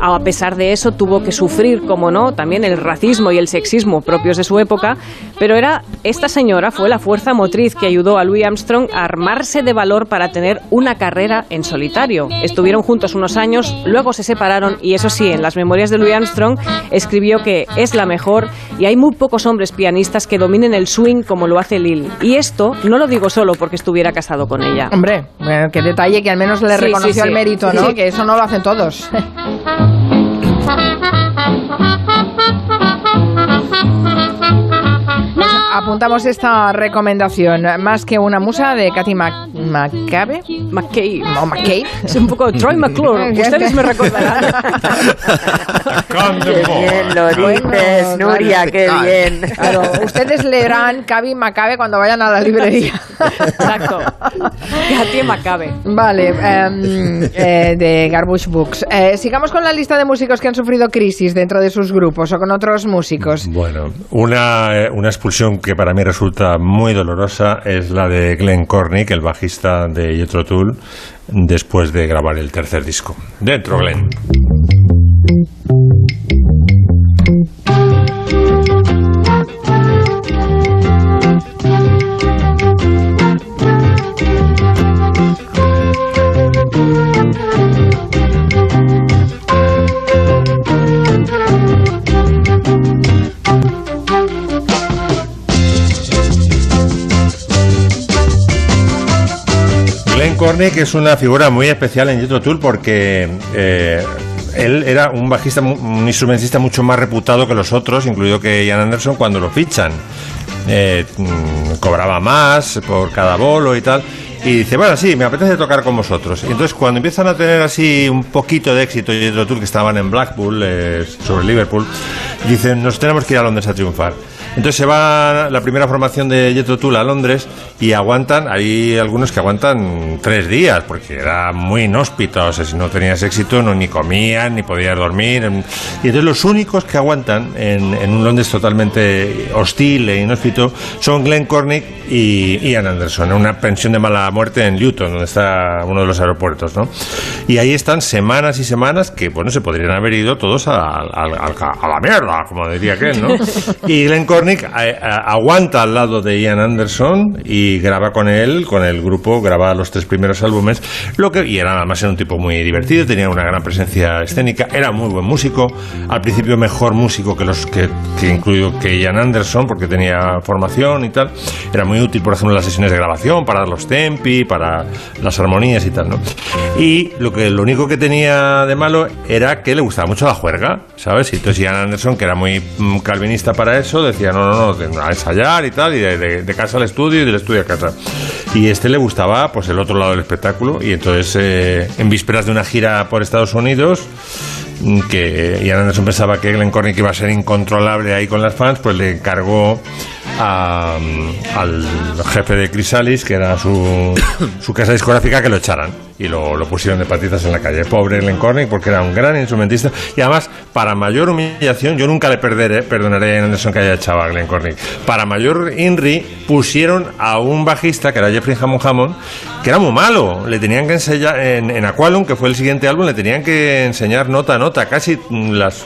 A pesar de eso, tuvo que sufrir, como no, también el racismo y el sexismo propios de su época, pero era esta señora fue la fuerza motriz que ayudó a Louis Armstrong a armarse de valor para tener una carrera en solitario. Estuvieron juntos unos años, luego se separaron y eso sí, en las memorias de Louis Armstrong escribió que es la mejor y hay muy pocos hombres pianistas que dominen el swing como lo hace Lil. Y esto no lo digo solo porque estuviera casado con ella. Hombre, bueno, qué detalle que al menos le Sí, sí, reconoció sí. el mérito, ¿no? Sí. Que eso no lo hacen todos todos. Apuntamos esta recomendación. Más que una musa de Katy Mac Macabe. McCabe. O McCabe. Es un poco Troy McClure. Ustedes me recordarán. Qué bien lo dices, Nuria, qué bien. Claro, ustedes leerán Cabi Macabe cuando vayan a la librería. Exacto. Katy Macabe. Vale, em, eh, de Garbush Books. Eh, sigamos con la lista de músicos que han sufrido crisis dentro de sus grupos o con otros músicos. Bueno, una, eh, una expulsión que para mí resulta muy dolorosa es la de Glenn Cornick, el bajista de Jethro Tull, después de grabar el tercer disco. Dentro, Glenn. Glenn Cornick es una figura muy especial en Jethro Tull porque eh, él era un bajista, un instrumentista mucho más reputado que los otros, incluido que Ian Anderson, cuando lo fichan. Eh, mm, cobraba más por cada bolo y tal. Y dice, bueno, sí, me apetece tocar con vosotros. Y entonces cuando empiezan a tener así un poquito de éxito, y tour que estaban en Blackpool, eh, sobre Liverpool, dicen, nos tenemos que ir a Londres a triunfar. Entonces se va la primera formación de Jethro Tull a Londres y aguantan, hay algunos que aguantan tres días, porque era muy inhóspito, o sea, si no tenías éxito no ni comían, ni podías dormir. Y entonces los únicos que aguantan en, en un Londres totalmente hostil e inhóspito son Glenn Cornick y Ian Anderson, en una pensión de mala muerte en Luton, donde está uno de los aeropuertos, ¿no? Y ahí están semanas y semanas que, bueno, se podrían haber ido todos a, a- a- a la mierda, como diría aquel, ¿no? Y Glenn Cornick eh, aguanta al lado de Ian Anderson y graba con él, con el grupo, graba los tres primeros álbumes, lo que, y era además era un tipo muy divertido, tenía una gran presencia escénica, era muy buen músico, al principio mejor músico que los que, que incluido que Ian Anderson, porque tenía formación y tal, era muy útil, por ejemplo, en las sesiones de grabación, para los tempi, para las armonías y tal, ¿no? Y lo que lo único que tenía de malo era que le gustaba mucho la juerga, ¿sabes? Y entonces Ian Anderson, que era muy mm, calvinista para eso, decía, no, no, no, a ensayar y tal, y de, casa al estudio y del estudio a casa. Y este le gustaba, pues, el otro lado del espectáculo, y entonces, eh, en vísperas de una gira por Estados Unidos, mm, que Ian Anderson pensaba que Glenn Cornick iba a ser incontrolable ahí con las fans, pues le encargó a, mm, al jefe de Chrysalis, que era su, su casa discográfica, que lo echaran. Y lo, lo pusieron de patitas en la calle. Pobre Glenn Cornick, porque era un gran instrumentista. Y además, para mayor humillación, yo nunca le perderé, perdonaré a Anderson que haya echado a Glenn Cornick. Para mayor INRI, pusieron a un bajista, que era Jeffrey Hammond Hammond, que era muy malo. Le tenían que enseñar, en, en Aqualum, que fue el siguiente álbum, le tenían que enseñar nota a nota, casi las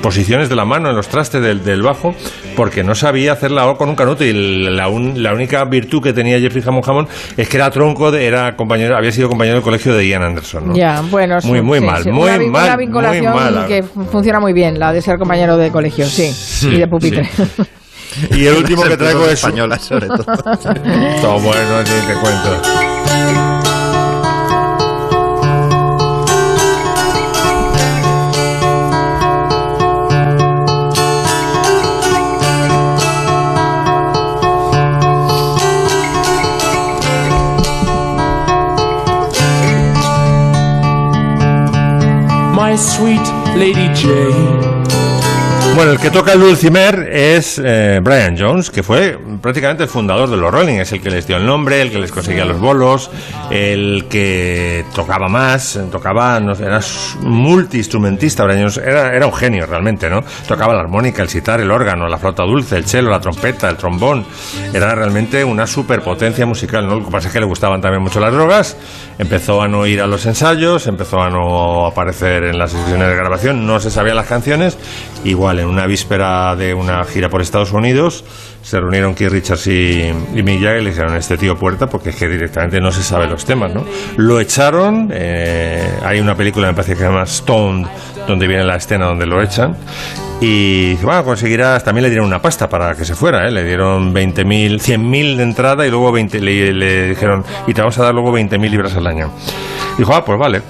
posiciones de la mano en los trastes del, del bajo, porque no sabía hacer la O con un canuto. Y la, la única virtud que tenía Jeffrey Hammond Hammond es que era tronco, era compañero, había sido compañero colegio de Ian Anderson. ¿no? Ya, bueno, sí, Muy, muy sí, mal, sí. muy una, mal, Una muy vinculación mal. que funciona muy bien, la de ser compañero de colegio, sí, y de pupitre. Y el último que traigo es española, sobre todo. Todo bueno, te cuento. Sweet Lady Jane. Bueno, el que toca el dulcimer es eh, Brian Jones, que fue prácticamente el fundador de los Rolling, es el que les dio el nombre, el que les conseguía los bolos, el que tocaba más, tocaba, no sé, era multiinstrumentista, Brian Jones. Era, era un genio realmente, ¿no? Tocaba la armónica, el sitar, el órgano, la flauta dulce, el cello, la trompeta, el trombón, era realmente una superpotencia musical, ¿no? Lo que pasa es que le gustaban también mucho las drogas, empezó a no ir a los ensayos, empezó a no aparecer en las sesiones de grabación, no se sabían las canciones, igual en una víspera de una gira por Estados Unidos se reunieron Keith Richards y, y Mick Jagger y le dijeron este tío puerta porque es que directamente no se sabe los temas, ¿no? Lo echaron, eh, hay una película me parece que se llama Stoned donde viene la escena donde lo echan y bueno, conseguirás, también le dieron una pasta para que se fuera, ¿eh? le dieron 20.000, 100.000 de entrada y luego 20, le, le dijeron, y te vamos a dar luego 20.000 libras al año. Dijo, ah, pues vale.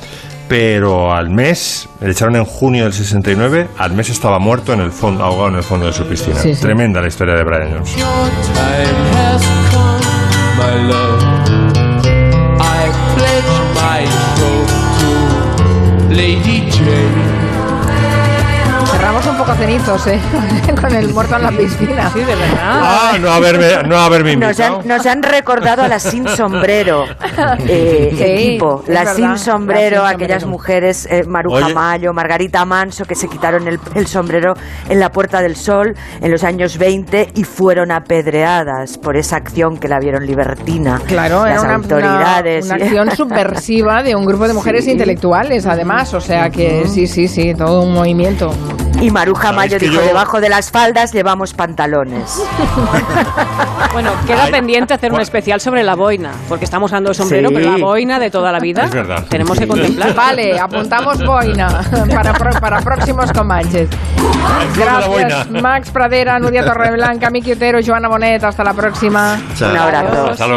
Pero al mes, le echaron en junio del 69, al mes estaba muerto en el fondo, ahogado en el fondo de su piscina. Sí, sí. Tremenda la historia de Brian Jones. Your time poco cenizos, ¿eh? Con el muerto en la piscina. Sí, de verdad. Ah, no haberme, no haberme Nos invitado. han, nos han recordado a las sin sombrero, eh, Sí, equipo. verdad, sin sombrero, sin aquellas sombrero. mujeres, eh, Maruja Oye. Mayo, Margarita Manso, que se quitaron el, el sombrero en la Puerta del Sol en los años 20 y fueron apedreadas por esa acción que la vieron libertina. Claro, las era una, autoridades. una, y- una acción subversiva de un grupo de mujeres Sí. intelectuales, además. O sea que sí, sí, sí, todo un movimiento. Y Maruja Mayo dijo, yo- debajo de las faldas llevamos pantalones. Bueno, queda pendiente hacer un especial sobre la boina, porque estamos hablando de sombrero, Sí. pero la boina de toda la vida Es verdad. tenemos que contemplar. Vale, apuntamos boina para, pro- para próximos comanches. Gracias, Max Pradera, Nuria Torreblanca, Miki Otero, Joana Bonet. Hasta la próxima. Chao. Un abrazo. Hasta luego.